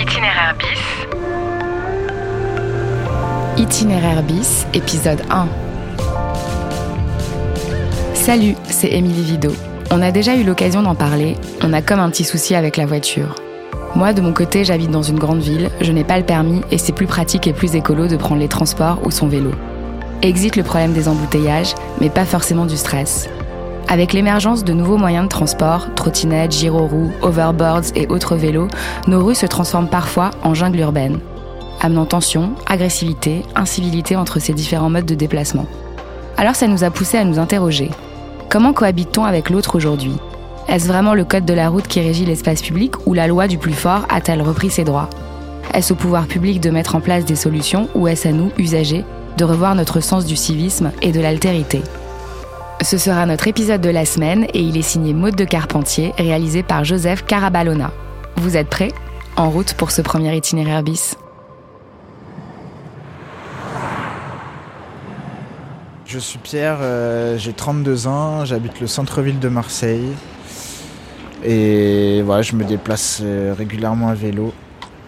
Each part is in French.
Itinéraire bis. Itinéraire bis, épisode 1. Salut, c'est Émilie Vido. On a déjà eu l'occasion d'en parler, on a comme un petit souci avec la voiture. Moi, de mon côté, j'habite dans une grande ville, je n'ai pas le permis et c'est plus pratique et plus écolo de prendre les transports ou son vélo. Existe le problème des embouteillages, mais pas forcément du stress. Avec l'émergence de nouveaux moyens de transport, trottinettes, gyroroues, overboards et autres vélos, nos rues se transforment parfois en jungle urbaine, amenant tension, agressivité, incivilité entre ces différents modes de déplacement. Alors ça nous a poussé à nous interroger. Comment cohabite-t-on avec l'autre aujourd'hui? Est-ce vraiment le code de la route qui régit l'espace public ou la loi du plus fort a-t-elle repris ses droits? Est-ce au pouvoir public de mettre en place des solutions ou est-ce à nous, usagers, de revoir notre sens du civisme et de l'altérité? Ce sera notre épisode de la semaine et il est signé Maude de Carpentier, réalisé par Joseph Carabalona. Vous êtes prêts? En route pour ce premier itinéraire bis. Je suis Pierre, euh, j'ai 32 ans, j'habite le centre-ville de Marseille. Et voilà, je me déplace euh, régulièrement à vélo.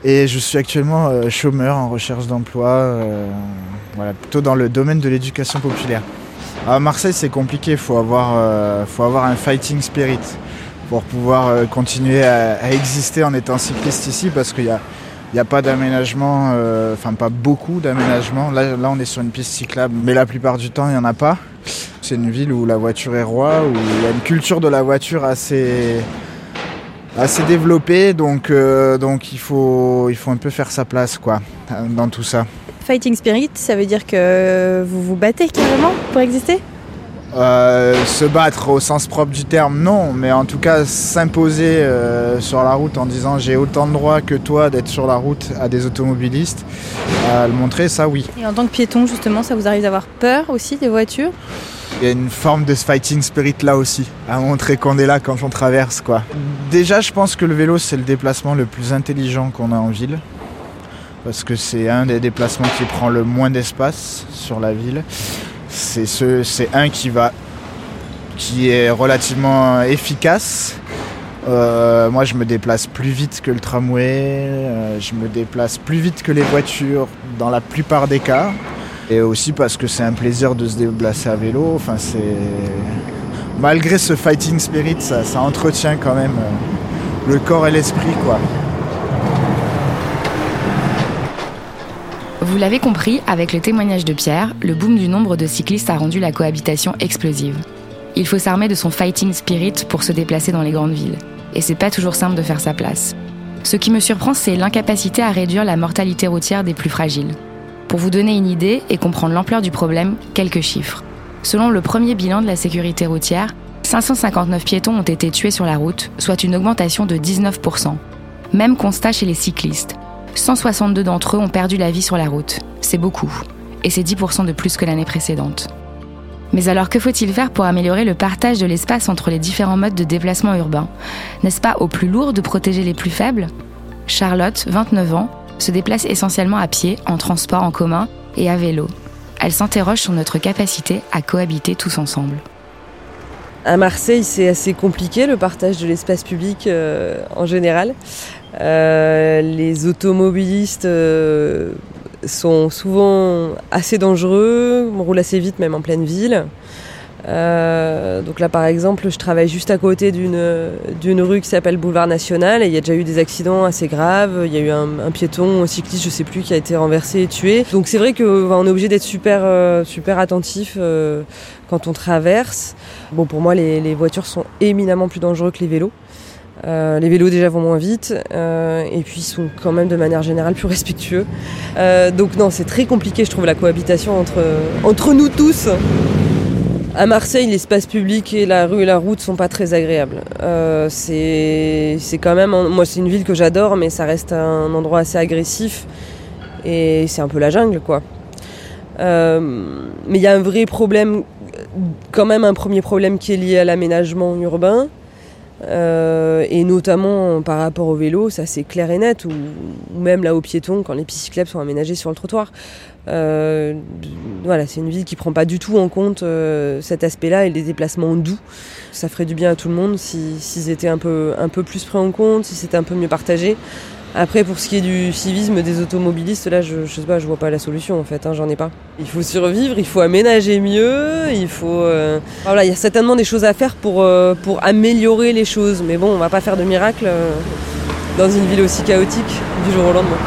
Et je suis actuellement euh, chômeur en recherche d'emploi, voilà, plutôt dans le domaine de l'éducation populaire. À Marseille, c'est compliqué, il faut, avoir, euh, faut avoir un fighting spirit pour pouvoir euh, continuer à, exister en étant cycliste ici parce qu'il n'y a, il y a pas d'aménagement, euh, enfin pas beaucoup d'aménagement. Là, là, on est sur une piste cyclable, mais la plupart du temps, il n'y en a pas. C'est une ville où la voiture est roi, où il y a une culture de la voiture assez, assez développée, donc, donc il, faut, il faut un peu faire sa place quoi, dans tout ça. Fighting spirit, ça veut dire que vous vous battez carrément pour exister? Euh, se battre au sens propre du terme, non, mais en tout cas s'imposer euh, sur la route en disant j'ai autant de droits que toi d'être sur la route à des automobilistes, à le montrer, ça oui. Et en tant que piéton, justement, ça vous arrive d'avoir peur aussi des voitures? Il y a une forme de fighting spirit là aussi, à montrer qu'on est là quand on traverse quoi. Déjà, je pense que le vélo c'est le déplacement le plus intelligent qu'on a en ville. Parce que c'est un des déplacements qui prend le moins d'espace sur la ville. C'est ce, un qui va, qui est relativement efficace. Euh, moi, je me déplace plus vite que le tramway. euh, je me déplace plus vite que les voitures dans la plupart des cas. Et aussi parce que c'est un plaisir de se déplacer à vélo. Enfin, malgré ce fighting spirit, ça, ça entretient quand même euh, le corps et l'esprit, quoi. Vous l'avez compris, avec le témoignage de Pierre, le boom du nombre de cyclistes a rendu la cohabitation explosive. Il faut s'armer de son fighting spirit pour se déplacer dans les grandes villes. Et c'est pas toujours simple de faire sa place. Ce qui me surprend, c'est l'incapacité à réduire la mortalité routière des plus fragiles. Pour vous donner une idée et comprendre l'ampleur du problème, quelques chiffres. Selon le premier bilan de la sécurité routière, 559 piétons ont été tués sur la route, soit une augmentation de 19%. Même constat chez les cyclistes. 162 d'entre eux ont perdu la vie sur la route. C'est beaucoup. Et c'est 10% de plus que l'année précédente. Mais alors que faut-il faire pour améliorer le partage de l'espace entre les différents modes de déplacement urbain? N'est-ce pas au plus lourd de protéger les plus faibles? Charlotte, 29 ans, se déplace essentiellement à pied, en transport en commun et à vélo. Elle s'interroge sur notre capacité à cohabiter tous ensemble. À Marseille, c'est assez compliqué le partage de l'espace public euh, en général. Euh, les automobilistes euh, sont souvent assez dangereux, on roule assez vite même en pleine ville. Euh, donc là par exemple je travaille juste à côté d'une rue qui s'appelle Boulevard National et il y a déjà eu des accidents assez graves. Il y a eu un, piéton, un cycliste, je sais plus, qui a été renversé et tué. Donc c'est vrai qu'on est obligé d'être super super attentif quand on traverse. Bon pour moi les, les voitures sont éminemment plus dangereux que les vélos. Euh, les vélos déjà vont moins vite euh, et puis sont quand même de manière générale plus respectueux. Euh, donc non, c'est très compliqué je trouve la cohabitation entre, nous tous. À Marseille, l'espace public et la rue et la route sont pas très agréables. C'est quand même, moi c'est une ville que j'adore, mais ça reste un endroit assez agressif et c'est un peu la jungle quoi. Mais il y a un vrai problème, quand même un premier problème qui est lié à l'aménagement urbain. Euh, et notamment par rapport au vélo, ça c'est clair et net, ou, même là aux piétons quand les pistes cyclables sont aménagées sur le trottoir. Euh, voilà, c'est une ville qui prend pas du tout en compte euh, cet aspect-là et les déplacements doux. Ça ferait du bien à tout le monde s'ils si, étaient un peu, un peu plus pris en compte, si c'était un peu mieux partagé. Après, pour ce qui est du civisme des automobilistes, là, je, je sais pas, je vois pas la solution en fait, hein, j'en ai pas. Il faut survivre, il faut aménager mieux, il faut. Euh, voilà, il y a certainement des choses à faire pour, euh, pour améliorer les choses, mais bon, on va pas faire de miracle euh, dans une ville aussi chaotique du jour au lendemain.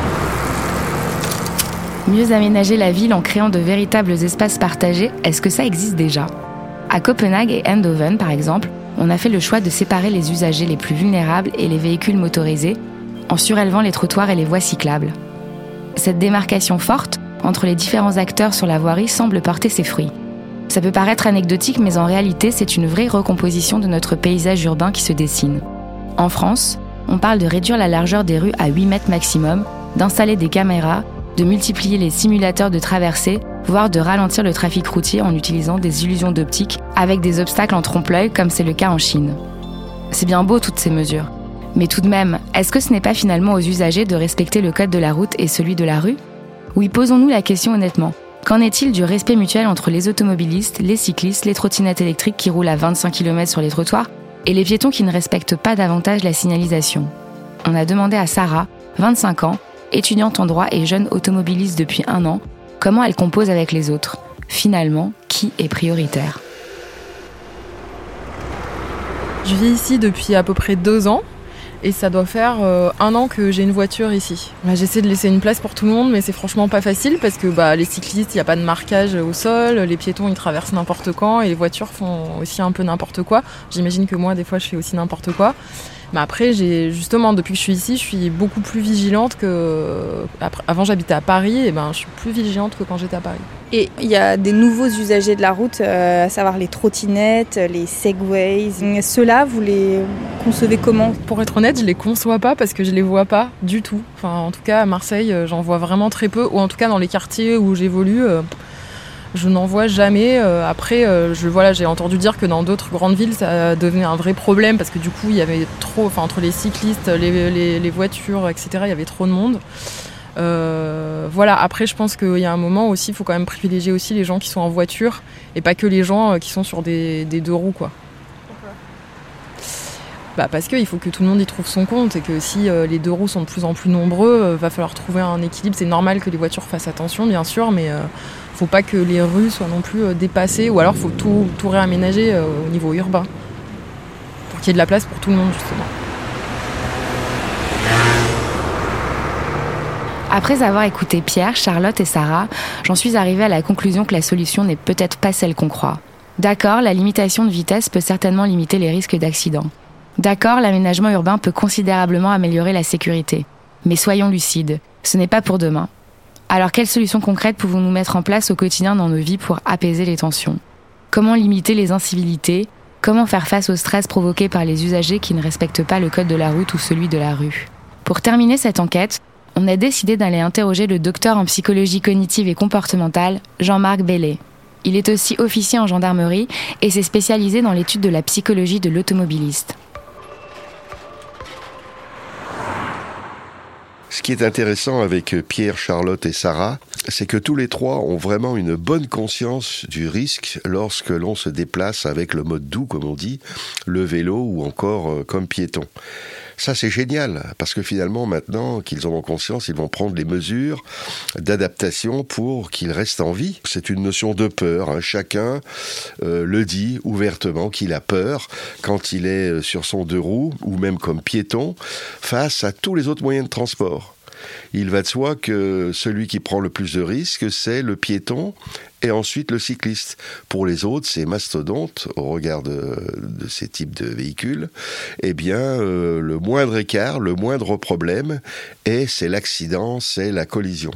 Mieux aménager la ville en créant de véritables espaces partagés, est-ce que ça existe déjà? À Copenhague et Eindhoven, par exemple, on a fait le choix de séparer les usagers les plus vulnérables et les véhicules motorisés en surélevant les trottoirs et les voies cyclables. Cette démarcation forte entre les différents acteurs sur la voirie semble porter ses fruits. Ça peut paraître anecdotique, mais en réalité, c'est une vraie recomposition de notre paysage urbain qui se dessine. En France, on parle de réduire la largeur des rues à 8 mètres maximum, d'installer des caméras, de multiplier les simulateurs de traversée, voire de ralentir le trafic routier en utilisant des illusions d'optique avec des obstacles en trompe-l'œil comme c'est le cas en Chine. C'est bien beau toutes ces mesures, mais tout de même, est-ce que ce n'est pas finalement aux usagers de respecter le code de la route et celui de la rue? Oui, posons-nous la question honnêtement. Qu'en est-il du respect mutuel entre les automobilistes, les cyclistes, les trottinettes électriques qui roulent à 25 km sur les trottoirs et les piétons qui ne respectent pas davantage la signalisation? On a demandé à Sarah, 25 ans, étudiante en droit et jeune automobiliste depuis un an, comment elle compose avec les autres. Finalement, qui est prioritaire? Je vis ici depuis à peu près deux ans et ça doit faire euh, un an que j'ai une voiture ici. J'essaie de laisser une place pour tout le monde, mais c'est franchement pas facile parce que bah, les cyclistes, il n'y a pas de marquage au sol, les piétons, ils traversent n'importe quand et les voitures font aussi un peu n'importe quoi. J'imagine que moi, des fois, je fais aussi n'importe quoi. Mais après, j'ai justement depuis que je suis ici, je suis beaucoup plus vigilante que avant j'habitais à Paris, et ben je suis plus vigilante que quand j'étais à Paris. Et il y a des nouveaux usagers de la route, euh, à savoir les trottinettes, les segways. Ceux-là, vous les concevez comment? Pour être honnête, je les conçois pas parce que je les vois pas du tout. Enfin, en tout cas, à Marseille, euh, j'en vois vraiment très peu, ou en tout cas dans les quartiers où j'évolue. Euh, je n'en vois jamais. Euh, après, euh, je, voilà, j'ai entendu dire que dans d'autres grandes villes, ça devenait un vrai problème parce que du coup, il y avait trop, enfin, entre les cyclistes, les, voitures, etc., il y avait trop de monde. Euh, voilà, après, je pense qu'il y a un moment aussi, il faut quand même privilégier aussi les gens qui sont en voiture et pas que les gens qui sont sur des, des deux roues, quoi. Bah parce qu'il faut que tout le monde y trouve son compte et que si les deux roues sont de plus en plus nombreux, va falloir trouver un équilibre. C'est normal que les voitures fassent attention, bien sûr, mais faut pas que les rues soient non plus euh, dépassées ou alors faut tout, tout réaménager euh, au niveau urbain pour qu'il y ait de la place pour tout le monde justement. Après avoir écouté Pierre, Charlotte et Sarah, j'en suis arrivée à la conclusion que la solution n'est peut-être pas celle qu'on croit. D'accord, la limitation de vitesse peut certainement limiter les risques d'accident. D'accord, l'aménagement urbain peut considérablement améliorer la sécurité. Mais soyons lucides, ce n'est pas pour demain. Alors quelles solutions concrètes pouvons-nous mettre en place au quotidien dans nos vies pour apaiser les tensions? Comment limiter les incivilités? Comment faire face au stress provoqué par les usagers qui ne respectent pas le code de la route ou celui de la rue? Pour terminer cette enquête, on a décidé d'aller interroger le docteur en psychologie cognitive et comportementale, Jean-Marc Bellet. Il est aussi officier en gendarmerie et s'est spécialisé dans l'étude de la psychologie de l'automobiliste. Ce qui est intéressant avec Pierre, Charlotte et Sarah, c'est que tous les trois ont vraiment une bonne conscience du risque lorsque l'on se déplace avec le mode doux, comme on dit, le vélo ou encore euh, comme piéton. Ça, c'est génial, parce que finalement, maintenant qu'ils en ont conscience, ils vont prendre les mesures d'adaptation pour qu'ils restent en vie. C'est une notion de peur. Hein. Chacun euh, le dit ouvertement qu'il a peur quand il est euh, sur son deux roues, ou même comme piéton, face à tous les autres moyens de transport il va de soi que celui qui prend le plus de risques, c'est le piéton et ensuite le cycliste. Pour les autres, ces mastodontes, au regard de, ces types de véhicules, eh bien, euh, le moindre écart, le moindre problème, et c'est l'accident, c'est la collision.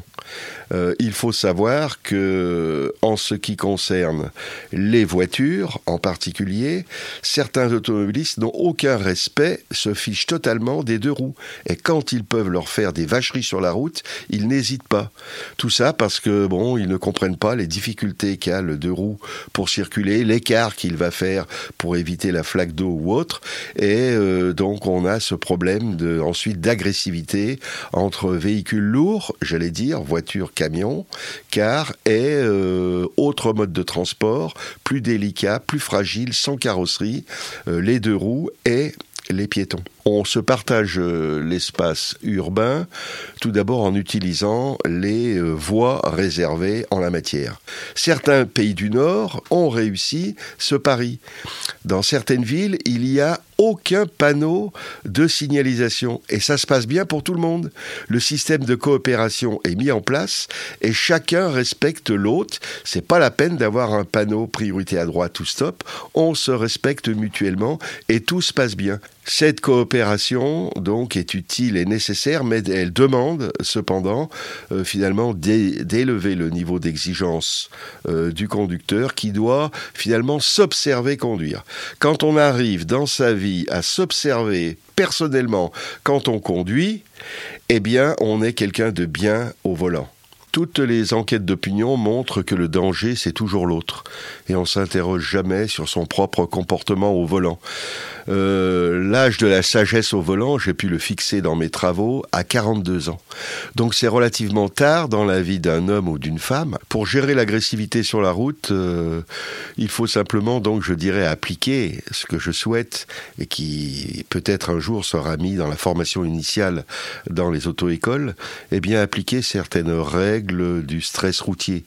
Euh, il faut savoir que, en ce qui concerne les voitures en particulier, certains automobilistes n'ont aucun respect, se fichent totalement des deux roues. Et quand ils peuvent leur faire des vacheries sur la route, ils n'hésitent pas. Tout ça parce que, bon, ils ne comprennent pas les difficultés difficulté qu'a le deux roues pour circuler, l'écart qu'il va faire pour éviter la flaque d'eau ou autre. Et euh, donc on a ce problème ensuite d'agressivité entre véhicules lourds, j'allais dire, voitures, camions, cars et euh, autres modes de transport plus délicats, plus fragiles, sans carrosserie, euh, les deux roues et les piétons. On se partage euh, l'espace urbain tout d'abord en utilisant les euh, voies réservées en la matière. Certains pays du Nord ont réussi ce pari. Dans certaines villes, il y a aucun panneau de signalisation et ça se passe bien pour tout le monde. Le système de coopération est mis en place et chacun respecte l'autre. C'est pas la peine d'avoir un panneau priorité à droite ou stop. On se respecte mutuellement et tout se passe bien. Cette coopération, donc, est utile et nécessaire, mais elle demande, cependant, euh, finalement, d'élever le niveau d'exigence euh, du conducteur qui doit, finalement, s'observer conduire. Quand on arrive dans sa vie à s'observer personnellement quand on conduit, eh bien, on est quelqu'un de bien au volant. Toutes les enquêtes d'opinion montrent que le danger, c'est toujours l'autre. Et on s'interroge jamais sur son propre comportement au volant. Euh, l'âge de la sagesse au volant, j'ai pu le fixer dans mes travaux à 42 ans. Donc c'est relativement tard dans la vie d'un homme ou d'une femme. Pour gérer l'agressivité sur la route, euh, il faut simplement, donc je dirais, appliquer ce que je souhaite et qui peut-être un jour sera mis dans la formation initiale dans les auto-écoles, eh bien appliquer certaines règles du stress routier.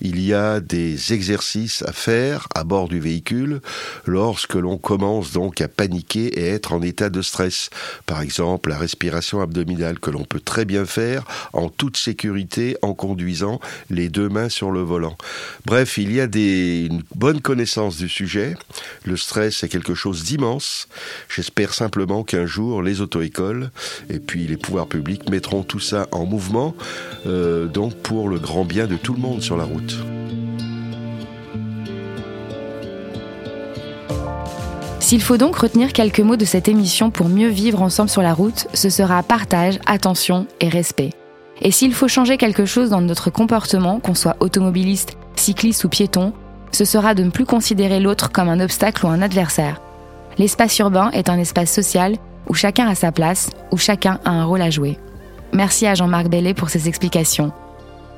Il y a des exercices à faire à bord du véhicule lorsque l'on commence donc à paniquer et être en état de stress. Par exemple, la respiration abdominale que l'on peut très bien faire en toute sécurité en conduisant les deux mains sur le volant. Bref, il y a des, une bonne connaissance du sujet. Le stress est quelque chose d'immense. J'espère simplement qu'un jour, les auto-écoles et puis les pouvoirs publics mettront tout ça en mouvement, euh, donc pour le grand bien de tout le monde sur la route. S'il faut donc retenir quelques mots de cette émission pour mieux vivre ensemble sur la route, ce sera partage, attention et respect. Et s'il faut changer quelque chose dans notre comportement, qu'on soit automobiliste, cycliste ou piéton, ce sera de ne plus considérer l'autre comme un obstacle ou un adversaire. L'espace urbain est un espace social où chacun a sa place, où chacun a un rôle à jouer. Merci à Jean-Marc Bellet pour ses explications.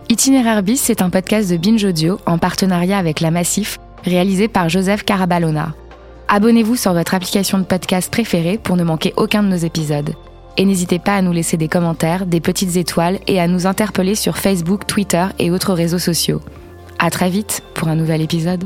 Itinéraire bis, c'est un podcast de Binge Audio en partenariat avec La Massif, réalisé par Joseph Carabalona. Abonnez-vous sur votre application de podcast préférée pour ne manquer aucun de nos épisodes. Et n'hésitez pas à nous laisser des commentaires, des petites étoiles et à nous interpeller sur Facebook, Twitter et autres réseaux sociaux. À très vite pour un nouvel épisode.